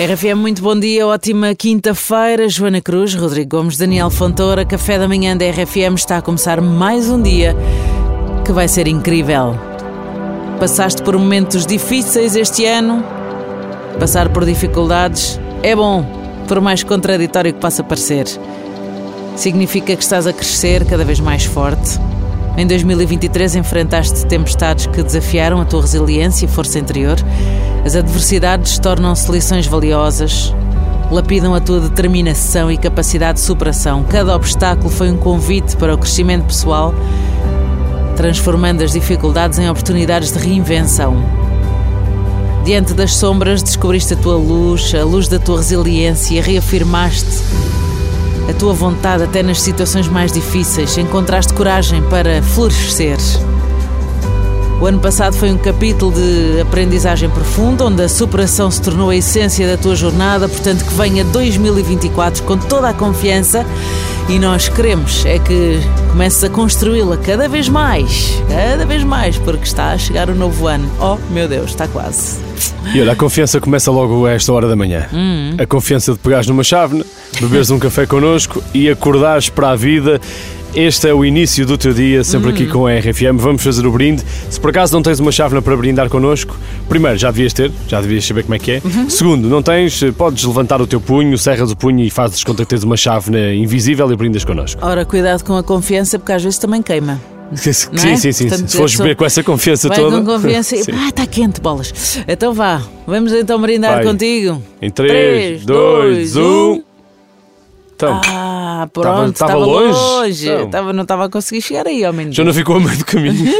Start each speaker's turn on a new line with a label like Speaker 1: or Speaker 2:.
Speaker 1: RFM, muito bom dia, ótima quinta-feira. Joana Cruz, Rodrigo Gomes, Daniel Fontoura, Café da Manhã da RFM está a começar mais um dia que vai ser incrível. Passaste por momentos difíceis este ano, passar por dificuldades é bom, por mais contraditório que possa parecer. Significa que estás a crescer cada vez mais forte. Em 2023 enfrentaste tempestades que desafiaram a tua resiliência e força interior. As adversidades tornam-se lições valiosas, lapidam a tua determinação e capacidade de superação. Cada obstáculo foi um convite para o crescimento pessoal, transformando as dificuldades em oportunidades de reinvenção. Diante das sombras, descobriste a tua luz, a luz da tua resiliência, reafirmaste a tua vontade até nas situações mais difíceis, encontraste coragem para florescer. O ano passado foi um capítulo de aprendizagem profunda, onde a superação se tornou a essência da tua jornada, portanto que venha 2024 com toda a confiança e nós queremos é que comeces a construí-la cada vez mais, cada vez mais, porque está a chegar o novo ano. Oh, meu Deus, está quase.
Speaker 2: E olha, a confiança começa logo a esta hora da manhã.
Speaker 1: Hum.
Speaker 2: A confiança de pegares numa chávena, beberes um café connosco e acordares para a vida. Este é o início do teu dia, sempre aqui com a RFM. Vamos fazer o brinde. Se por acaso não tens uma chávena para brindar connosco, primeiro, já devias ter, já devias saber como é que é. Segundo, não tens, podes levantar o teu punho, serras o punho e fazes conta que tens uma chávena invisível e brindas connosco.
Speaker 1: Ora, cuidado com a confiança, porque às vezes também queima.
Speaker 2: Sim,
Speaker 1: é?
Speaker 2: sim, sim.
Speaker 1: Portanto,
Speaker 2: Se fores beber com essa confiança
Speaker 1: Vai
Speaker 2: toda.
Speaker 1: com confiança e. Ah, está quente, bolas. Então vá, vamos então brindar
Speaker 2: Vai.
Speaker 1: contigo.
Speaker 2: Em 3, 2, 1. Então,
Speaker 1: Ah, pronto,
Speaker 2: Tava-
Speaker 1: estava
Speaker 2: tava longe?
Speaker 1: longe.
Speaker 2: Então.
Speaker 1: Tava, não estava a conseguir chegar aí, ao menino.
Speaker 2: já não ficou a meio do caminho.